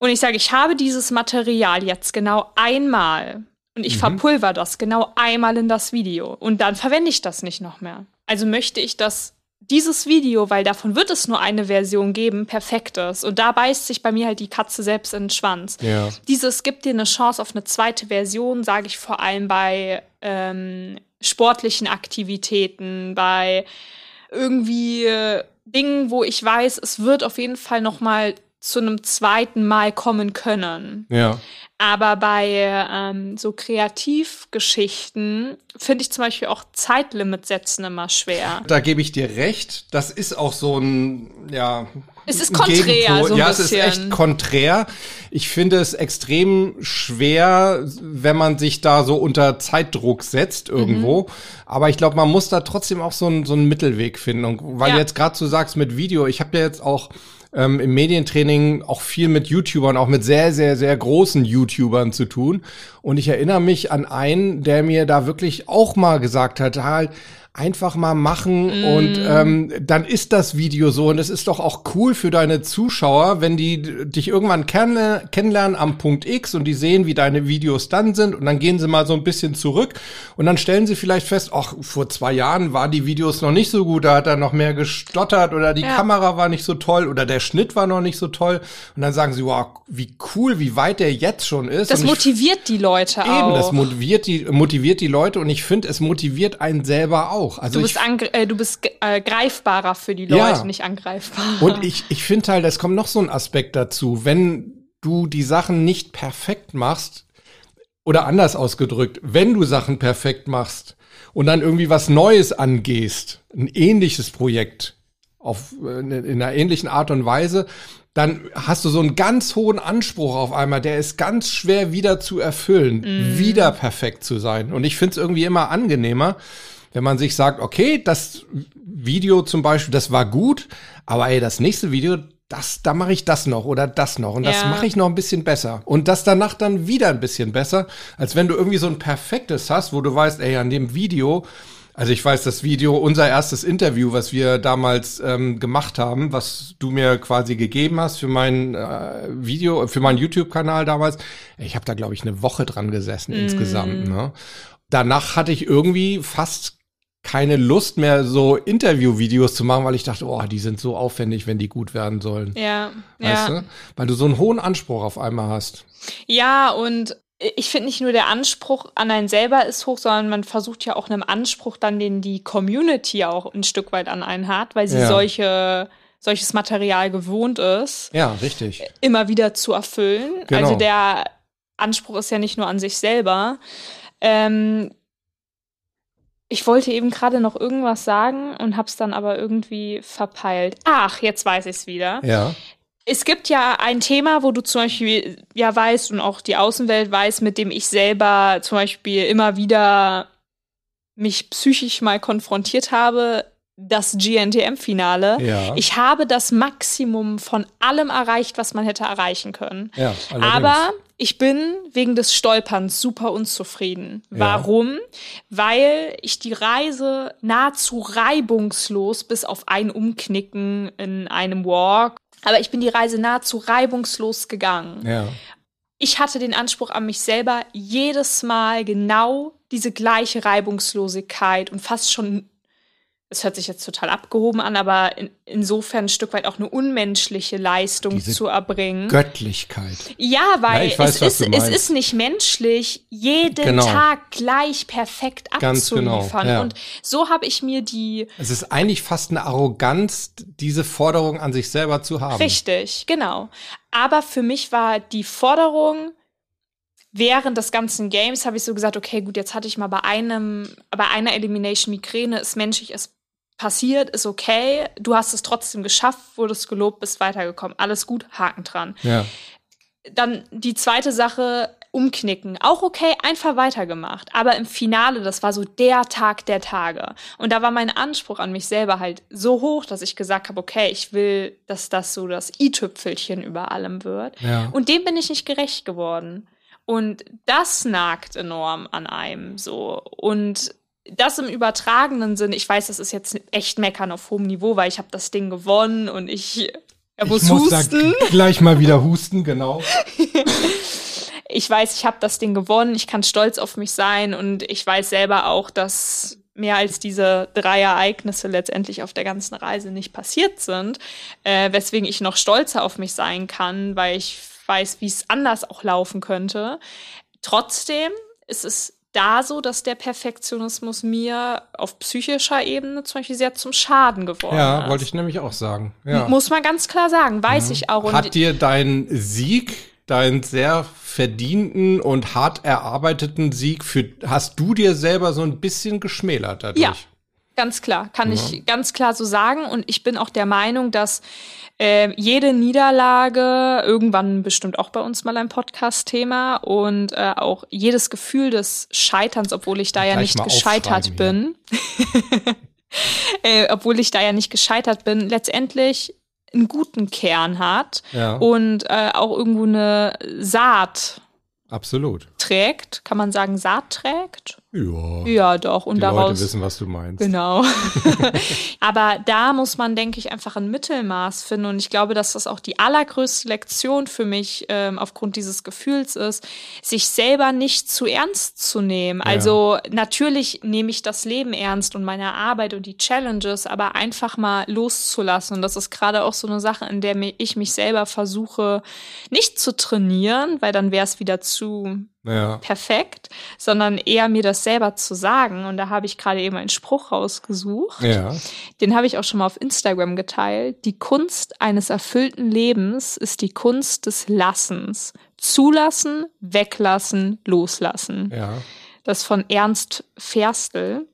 Und ich sage, ich habe dieses Material jetzt genau einmal und ich Mhm. verpulver das genau einmal in das Video und dann verwende ich das nicht noch mehr. Also möchte ich, dass dieses Video, weil davon wird es nur eine Version geben, perfekt ist. Und da beißt sich bei mir halt die Katze selbst in den Schwanz. Ja. Dieses gibt dir eine Chance auf eine zweite Version, sage ich vor allem bei ähm, sportlichen Aktivitäten, bei irgendwie äh, Dingen, wo ich weiß, es wird auf jeden Fall noch mal zu einem zweiten Mal kommen können. Ja. Aber bei ähm, so Kreativgeschichten finde ich zum Beispiel auch Zeitlimit setzen immer schwer. Da gebe ich dir recht. Das ist auch so ein, ja. Es ist ein konträr, Gegenpol. so ein Ja, es ist echt konträr. Ich finde es extrem schwer, wenn man sich da so unter Zeitdruck setzt irgendwo. Mhm. Aber ich glaube, man muss da trotzdem auch so, einen so einen Mittelweg finden. Und weil Ja. du jetzt gerade so sagst mit Video, ich habe ja jetzt auch ähm, im Medientraining auch viel mit YouTubern, auch mit sehr, sehr, sehr großen YouTubern zu tun. Und ich erinnere mich an einen, der mir da wirklich auch mal gesagt hat, halt, einfach mal machen Mm. und ähm, dann ist das Video so und es ist doch auch cool für deine Zuschauer, wenn die dich irgendwann kennenler- kennenlernen am Punkt X und die sehen, wie deine Videos dann sind und dann gehen sie mal so ein bisschen zurück und dann stellen sie vielleicht fest, ach, vor zwei Jahren waren die Videos noch nicht so gut, da hat er noch mehr gestottert oder die Ja. Kamera war nicht so toll oder der Schnitt war noch nicht so toll und dann sagen sie, wow, wie cool, wie weit der jetzt schon ist. Das motiviert die Leute Eben, auch. das motiviert die, motiviert die Leute und ich finde, es motiviert einen selber auch. Also du bist, ich, äh, du bist äh, greifbarer für die Leute, Ja. nicht angreifbar. und ich, ich finde halt, es kommt noch so ein Aspekt dazu. Wenn du die Sachen nicht perfekt machst, oder anders ausgedrückt, wenn du Sachen perfekt machst und dann irgendwie was Neues angehst, ein ähnliches Projekt auf, äh, in einer ähnlichen Art und Weise, dann hast du so einen ganz hohen Anspruch auf einmal, der ist ganz schwer wieder zu erfüllen, wieder perfekt zu sein. Und ich finde es irgendwie immer angenehmer, wenn man sich sagt, okay, das Video zum Beispiel, das war gut, aber ey, das nächste Video, das, da mache ich das noch oder das noch und das Ja. mache ich noch ein bisschen besser. Und das danach dann wieder ein bisschen besser, als wenn du irgendwie so ein perfektes hast, wo du weißt, ey, an dem Video, also ich weiß, das Video, unser erstes Interview, was wir damals ähm, gemacht haben, was du mir quasi gegeben hast für mein äh, Video, für meinen YouTube-Kanal damals, ich habe da, glaube ich, eine Woche dran gesessen insgesamt. Ne? Danach hatte ich irgendwie fast keine Lust mehr, so Interview-Videos zu machen, weil ich dachte, oh, die sind so aufwendig, wenn die gut werden sollen. ja, Weißt ja. du? Weil du so einen hohen Anspruch auf einmal hast. Ja, und ich finde nicht nur der Anspruch an einen selber ist hoch, sondern man versucht ja auch einem Anspruch dann, den die Community auch ein Stück weit an einen hat, weil sie Ja. solche, solches Material gewohnt ist, Ja, richtig. immer wieder zu erfüllen. Genau. Also der Anspruch ist ja nicht nur an sich selber. Ähm, ich wollte eben gerade noch irgendwas sagen und hab's dann aber irgendwie verpeilt. Ach, jetzt weiß ich's wieder. Ja. Es gibt ja ein Thema, wo du zum Beispiel ja weißt und auch die Außenwelt weiß, mit dem ich selber zum Beispiel immer wieder mich psychisch mal konfrontiert habe, das GNTM-Finale. Ja. Ich habe das Maximum von allem erreicht, was man hätte erreichen können. Ja. Aber ich bin wegen des Stolperns super unzufrieden. Ja. Warum? Weil ich die Reise nahezu reibungslos bis auf ein Umknicken in einem Walk, aber ich bin die Reise nahezu reibungslos gegangen. Ja. Ich hatte den Anspruch an mich selber, jedes Mal genau diese gleiche Reibungslosigkeit und fast schon, es hört sich jetzt total abgehoben an, aber in, insofern ein Stück weit auch eine unmenschliche Leistung Diese zu erbringen. Göttlichkeit. Ja, weil Ja, weiß, es, ist, es ist nicht menschlich, jeden Genau. Tag gleich perfekt Ganz genau, abzuliefern. ja. Und so habe ich mir die Es ist eigentlich fast eine Arroganz, diese Forderung an sich selber zu haben. Richtig, genau. Aber für mich war die Forderung, während des ganzen Games habe ich so gesagt, okay, gut, jetzt hatte ich mal bei einem, bei einer Elimination Migräne, ist menschlich, ist passiert, ist okay. Du hast es trotzdem geschafft, wurdest gelobt, bist weitergekommen. Alles gut, Haken dran. Ja. Dann die zweite Sache, umknicken. Auch okay, einfach weitergemacht. Aber im Finale, das war so der Tag der Tage. Und da war mein Anspruch an mich selber halt so hoch, dass ich gesagt habe, okay, ich will, dass das so das i-Tüpfelchen über allem wird. Ja. Und dem bin ich nicht gerecht geworden. Und das nagt enorm an einem so. Und das im übertragenen Sinn, ich weiß, das ist jetzt echt meckern auf hohem Niveau, weil ich habe das Ding gewonnen und ich, er muss ich muss husten. gleich mal wieder husten, genau. ich weiß, ich habe das Ding gewonnen, ich kann stolz auf mich sein und ich weiß selber auch, dass mehr als diese drei Ereignisse letztendlich auf der ganzen Reise nicht passiert sind, äh, weswegen ich noch stolzer auf mich sein kann, weil ich weiß, wie es anders auch laufen könnte. Trotzdem ist es da so, dass der Perfektionismus mir auf psychischer Ebene zum Beispiel sehr zum Schaden geworden Ja, ist. wollte ich nämlich auch sagen. Ja. Muss man ganz klar sagen, weiß ich auch. Und Hat dir dein Sieg, deinen sehr verdienten und hart erarbeiteten Sieg, für, hast du dir selber so ein bisschen geschmälert dadurch? Ja. Ganz klar, kann ich ganz klar so sagen. Und ich bin auch der Meinung, dass äh, jede Niederlage, irgendwann bestimmt auch bei uns mal ein Podcast-Thema, und äh, auch jedes Gefühl des Scheiterns, obwohl ich da ja nicht gescheitert bin, äh, obwohl ich da ja nicht gescheitert bin, letztendlich einen guten Kern hat Ja. und äh, auch irgendwo eine Saat Absolut. trägt. Kann man sagen, Saat trägt? Ja. Ja, doch. Und Die daraus Leute wissen, was du meinst. Genau. Aber da muss man, denke ich, einfach ein Mittelmaß finden. Und ich glaube, dass das auch die allergrößte Lektion für mich ähm, aufgrund dieses Gefühls ist, sich selber nicht zu ernst zu nehmen. Also natürlich nehme ich das Leben ernst und meine Arbeit und die Challenges, aber einfach mal loszulassen. Und das ist gerade auch so eine Sache, in der ich mich selber versuche, nicht zu trainieren, weil dann wäre es wieder zu Ja. perfekt, sondern eher mir das selber zu sagen. Und da habe ich gerade eben einen Spruch rausgesucht. Ja. Den habe ich auch schon mal auf Instagram geteilt. Die Kunst eines erfüllten Lebens ist die Kunst des Lassens. Zulassen, weglassen, loslassen. Ja. Das von Ernst Ferstel.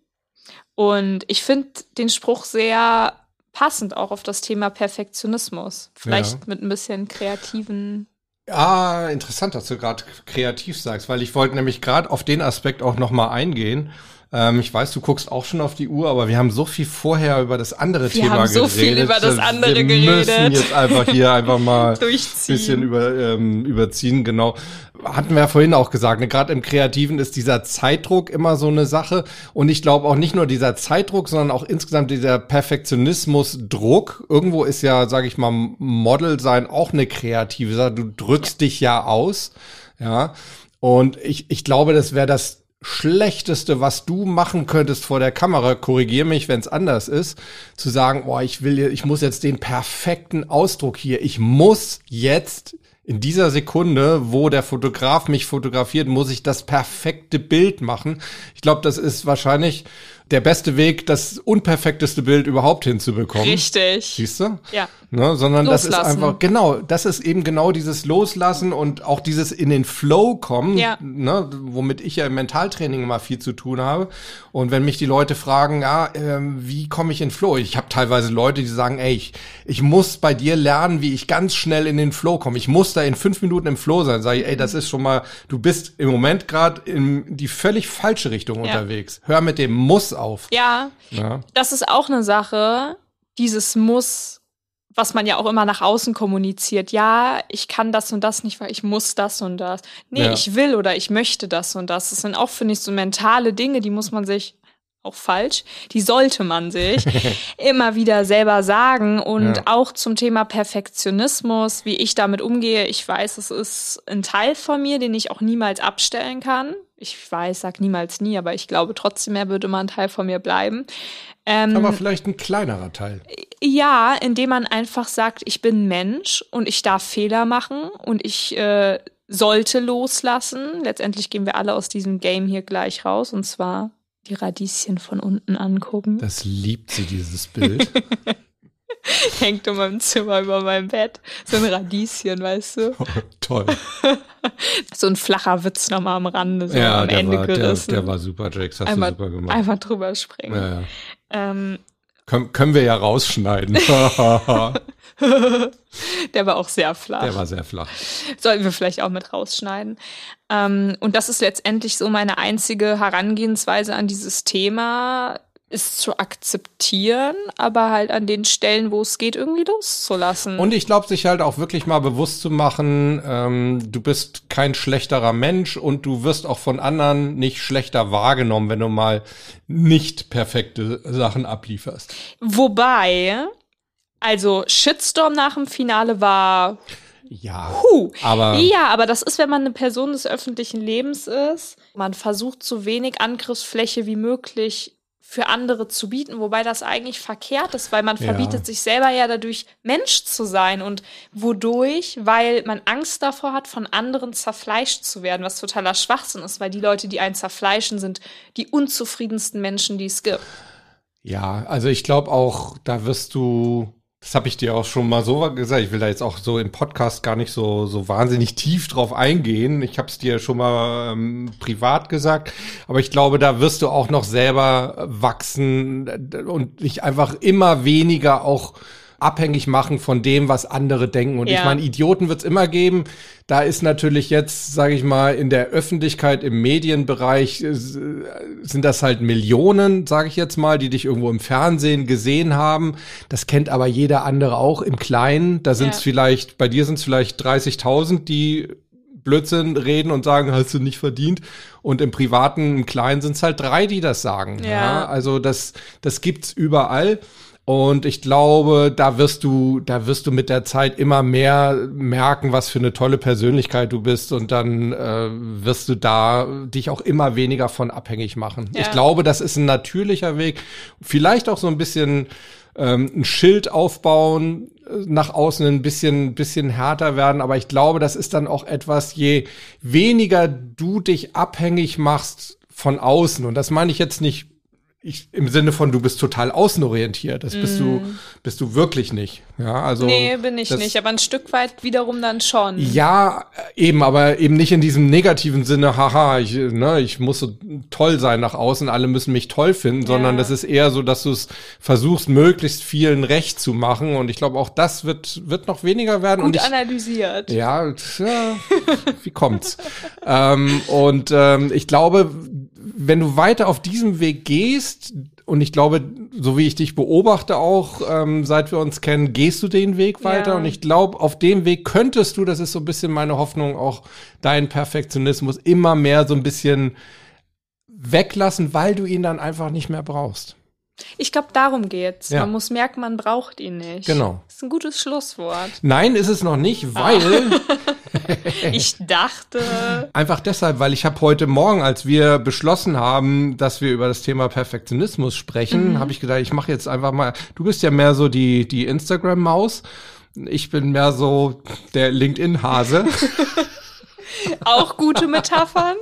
Und ich finde den Spruch sehr passend auch auf das Thema Perfektionismus. Vielleicht Ja. mit ein bisschen kreativen. Ah, interessant, dass du gerade kreativ sagst, weil ich wollte nämlich gerade auf den Aspekt auch noch mal eingehen. Ähm, ich weiß, du guckst auch schon auf die Uhr, aber wir haben so viel vorher über das andere Wir Thema haben so geredet. viel über das andere wir geredet. müssen jetzt einfach hier einfach mal Durchziehen. bisschen über, ähm, überziehen, genau. Hatten wir ja vorhin auch gesagt, ne? gerade im Kreativen ist dieser Zeitdruck immer so eine Sache. Und ich glaube auch nicht nur dieser Zeitdruck, sondern auch insgesamt dieser Perfektionismus-Druck. Irgendwo ist ja, sage ich mal, Model sein auch eine kreative Sache. Du drückst dich ja aus, ja. Und ich, ich glaube, das wäre das Schlechteste, was du machen könntest vor der Kamera, korrigier mich, wenn es anders ist, zu sagen, boah, ich will, ich muss jetzt den perfekten Ausdruck hier, ich muss jetzt in dieser Sekunde, wo der Fotograf mich fotografiert, muss ich das perfekte Bild machen. Ich glaube, das ist wahrscheinlich der beste Weg, das unperfekteste Bild überhaupt hinzubekommen. Richtig. Siehst du? Ja. Ne, sondern das ist Loslassen. einfach, genau, das ist eben genau dieses Loslassen und auch dieses in den Flow kommen, Ja. ne, womit ich ja im Mentaltraining immer viel zu tun habe. Und wenn mich die Leute fragen, ja, ähm, wie komme ich in Flow? Ich habe teilweise Leute, die sagen, ey, ich, ich muss bei dir lernen, wie ich ganz schnell in den Flow komme. Ich muss da in fünf Minuten im Flow sein. Sag ich, ey, das ist schon mal, du bist im Moment gerade in die völlig falsche Richtung unterwegs. Hör mit dem Muss auf. Ja, Ja. das ist auch eine Sache, dieses Muss, was man ja auch immer nach außen kommuniziert. Ja, ich kann das und das nicht, weil ich muss das und das. Nee, Ja. ich will oder ich möchte das und das. Das sind auch, finde ich, so mentale Dinge, die muss man sich auch falsch, die sollte man sich immer wieder selber sagen. Und Ja. auch zum Thema Perfektionismus, wie ich damit umgehe. Ich weiß, es ist ein Teil von mir, den ich auch niemals abstellen kann. Ich weiß, sag niemals nie, aber ich glaube trotzdem, er würde mal ein Teil von mir bleiben. Ähm, Aber vielleicht ein kleinerer Teil. Ja, indem man einfach sagt, ich bin Mensch und ich darf Fehler machen und ich äh, sollte loslassen. Letztendlich gehen wir alle aus diesem Game hier gleich raus und zwar die Radieschen von unten angucken. Das liebt sie, dieses Bild. Hängt in meinem Zimmer über meinem Bett. So ein Radieschen, weißt du? Oh, toll. so ein flacher Witz nochmal am Rande, so ja, am der Ende war, der, gerissen. der war super, Jakes, hast einmal, du super gemacht. Einfach drüber springen. Ja, ja. Ähm, Können, können wir ja rausschneiden. der war auch sehr flach. der war sehr flach. Sollten wir vielleicht auch mit rausschneiden. Ähm, und das ist letztendlich so meine einzige Herangehensweise an dieses Thema, ist zu akzeptieren, aber halt an den Stellen, wo es geht, irgendwie loszulassen. Und ich glaube, sich halt auch wirklich mal bewusst zu machen, ähm, du bist kein schlechterer Mensch und du wirst auch von anderen nicht schlechter wahrgenommen, wenn du mal nicht perfekte Sachen ablieferst. Wobei, also Shitstorm nach dem Finale war Ja, Puh. aber Ja, aber das ist, wenn man eine Person des öffentlichen Lebens ist. Man versucht so wenig Angriffsfläche wie möglich für andere zu bieten, wobei das eigentlich verkehrt ist, weil man Ja. verbietet sich selber ja dadurch, Mensch zu sein. Und wodurch? Weil man Angst davor hat, von anderen zerfleischt zu werden, was totaler Schwachsinn ist, weil die Leute, die einen zerfleischen, sind die unzufriedensten Menschen, die es gibt. Ja, also ich glaube auch, da wirst du, das habe ich dir auch schon mal so gesagt, ich will da jetzt auch so im Podcast gar nicht so, so wahnsinnig tief drauf eingehen. Ich habe es dir schon mal ähm, privat gesagt, aber ich glaube, da wirst du auch noch selber wachsen und dich einfach immer weniger auch abhängig machen von dem, was andere denken. Und Ja. ich meine, Idioten wird es immer geben. Da ist natürlich jetzt, sage ich mal, in der Öffentlichkeit, im Medienbereich äh, sind das halt Millionen, sage ich jetzt mal, die dich irgendwo im Fernsehen gesehen haben. Das kennt aber jeder andere auch im Kleinen. Da sind es Ja. vielleicht, bei dir sind es vielleicht 30.000, die Blödsinn reden und sagen, hast du nicht verdient. Und im Privaten, im Kleinen sind es halt drei, die das sagen. Ja. Also das, das gibt's überall. Und ich glaube, da wirst du, da wirst du mit der Zeit immer mehr merken, was für eine tolle Persönlichkeit du bist. Und dann äh, wirst du da dich auch immer weniger von abhängig machen. Ja. Ich glaube, das ist ein natürlicher Weg. Vielleicht auch so ein bisschen ähm, ein Schild aufbauen, äh, nach außen ein bisschen, bisschen härter werden. Aber ich glaube, das ist dann auch etwas, je weniger du dich abhängig machst von außen. Und das meine ich jetzt nicht ich, im Sinne von, du bist total außenorientiert. Das bist du, bist du wirklich nicht. Ja, also. Mm. nee, bin ich das- nicht, aber ein Stück weit wiederum dann schon. Ja, eben, aber eben nicht in diesem negativen Sinne, haha, ich, ne, ich muss so toll sein nach außen, alle müssen mich toll finden, sondern das ist eher so, dass du es versuchst, möglichst vielen recht zu machen. Und ich glaube, auch das wird, wird noch weniger werden. und Gut ich, analysiert. ja, tja, wie kommt's? ähm, und ähm, ich glaube, wenn du weiter auf diesem Weg gehst, und ich glaube, so wie ich dich beobachte auch, ähm, seit wir uns kennen, gehst du den Weg weiter. Ja. Und ich glaube, auf dem Weg könntest du, das ist so ein bisschen meine Hoffnung, auch deinen Perfektionismus immer mehr so ein bisschen weglassen, weil du ihn dann einfach nicht mehr brauchst. Ich glaube, darum geht's. Ja. Man muss merken, man braucht ihn nicht. Genau. Das ist ein gutes Schlusswort. Nein, ist es noch nicht, weil Ich dachte, Einfach deshalb, weil ich habe heute Morgen, als wir beschlossen haben, dass wir über das Thema Perfektionismus sprechen, habe ich gedacht, ich mache jetzt einfach mal. Du bist ja mehr so die die Instagram-Maus. Ich bin mehr so der LinkedIn-Hase. auch gute Metaphern.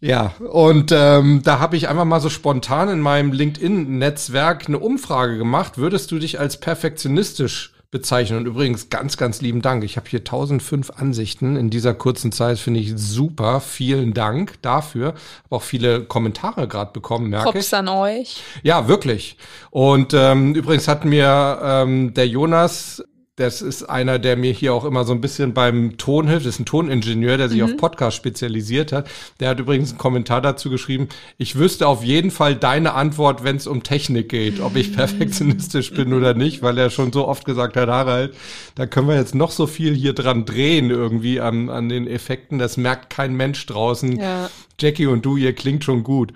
ja, und ähm, da habe ich einfach mal so spontan in meinem LinkedIn-Netzwerk eine Umfrage gemacht. Würdest du dich als perfektionistisch bezeichnen? Und übrigens ganz, ganz lieben Dank. Ich habe hier 1005 Ansichten in dieser kurzen Zeit, finde ich super. Vielen Dank dafür. Habe auch viele Kommentare gerade bekommen, merke ich. Props an euch. Ja, wirklich. Und ähm, übrigens hat mir ähm, der Jonas, das ist einer, der mir hier auch immer so ein bisschen beim Ton hilft, das ist ein Toningenieur, der sich auf Podcast spezialisiert hat. Der hat übrigens einen Kommentar dazu geschrieben, ich wüsste auf jeden Fall deine Antwort, wenn es um Technik geht, ob ich perfektionistisch bin oder nicht, weil er schon so oft gesagt hat, Harald, da können wir jetzt noch so viel hier dran drehen irgendwie an, an den Effekten, das merkt kein Mensch draußen. Ja. Jackie und du, ihr klingt schon gut.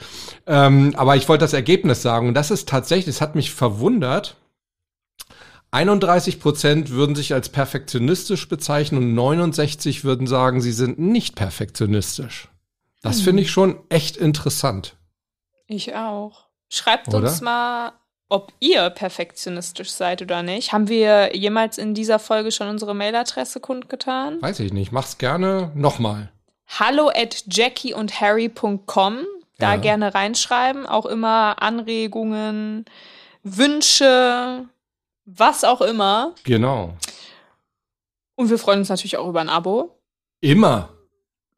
Ähm, aber ich wollte das Ergebnis sagen. Und das ist tatsächlich, es hat mich verwundert. 31 Prozent würden sich als perfektionistisch bezeichnen und 69 würden sagen, sie sind nicht perfektionistisch. Das finde ich schon echt interessant. Ich auch. Schreibt Oder? uns mal, ob ihr perfektionistisch seid oder nicht. Haben wir jemals in dieser Folge schon unsere Mailadresse kundgetan? Weiß ich nicht. Mach's gerne nochmal. Hallo at jackieundharry.com. Da Ja. gerne reinschreiben. Auch immer Anregungen, Wünsche, was auch immer. Genau. Und wir freuen uns natürlich auch über ein Abo. Immer.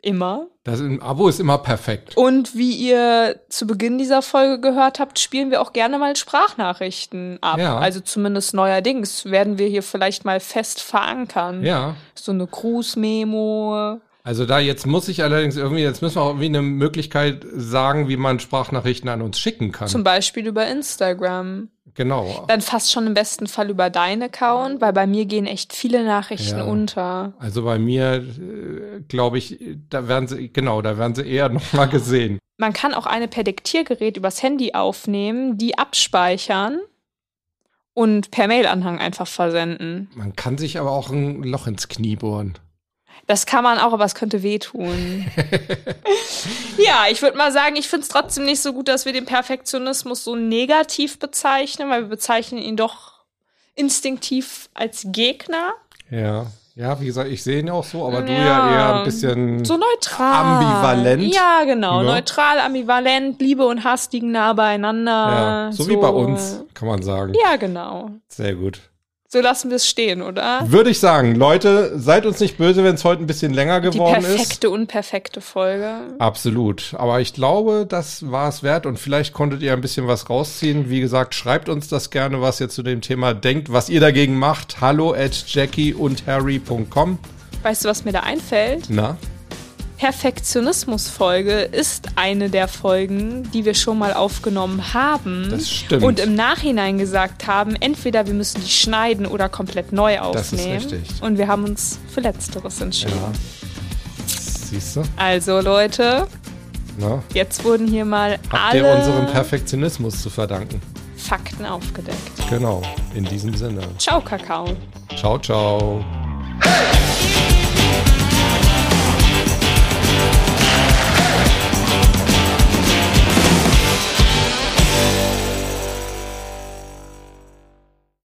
Immer. Das ein Abo ist immer perfekt. Und wie ihr zu Beginn dieser Folge gehört habt, spielen wir auch gerne mal Sprachnachrichten ab. Ja. Also zumindest neuerdings werden wir hier vielleicht mal fest verankern. Ja. So eine Grußmemo. Also da jetzt muss ich allerdings irgendwie, jetzt müssen wir auch irgendwie eine Möglichkeit sagen, wie man Sprachnachrichten an uns schicken kann. Zum Beispiel über Instagram. Genau. Dann fast schon im besten Fall über deinen Account, weil bei mir gehen echt viele Nachrichten Ja. unter. Also bei mir, äh, glaube ich, da werden sie, genau, da werden sie eher nochmal gesehen. Man kann auch eine per Diktiergerät übers Handy aufnehmen, die abspeichern und per Mailanhang einfach versenden. Man kann sich aber auch ein Loch ins Knie bohren. Das kann man auch, aber es könnte wehtun. ja, ich würde mal sagen, ich finde es trotzdem nicht so gut, dass wir den Perfektionismus so negativ bezeichnen, weil wir bezeichnen ihn doch instinktiv als Gegner. Ja. Ja, wie gesagt, ich sehe ihn auch so, aber du Ja. ja eher ein bisschen. So neutral. Ambivalent. Ja, genau. Ja. Neutral, ambivalent, Liebe und Hass liegen nah beieinander. ja, so, wie bei uns, kann man sagen. Ja, genau. Sehr gut. So lassen wir es stehen, oder? Würde ich sagen, Leute, seid uns nicht böse, wenn es heute ein bisschen länger Die geworden ist. perfekte, unperfekte Folge. Absolut. Aber ich glaube, das war es wert und vielleicht konntet ihr ein bisschen was rausziehen. Wie gesagt, schreibt uns das gerne, was ihr zu dem Thema denkt, was ihr dagegen macht. Hallo at jackie und harry.com. Weißt du, was mir da einfällt? Na? Perfektionismus-Folge ist eine der Folgen, die wir schon mal aufgenommen haben. Das stimmt. Und im Nachhinein gesagt haben, entweder wir müssen die schneiden oder komplett neu Das ist aufnehmen. richtig. Und wir haben uns für Letzteres entschieden. Ja. Siehst du? Also Leute, Na? jetzt wurden hier mal Habt ihr alle unserem Perfektionismus zu verdanken. Fakten aufgedeckt. Genau. In diesem Sinne. Ciao, Kakao. Ciao, ciao. Hey!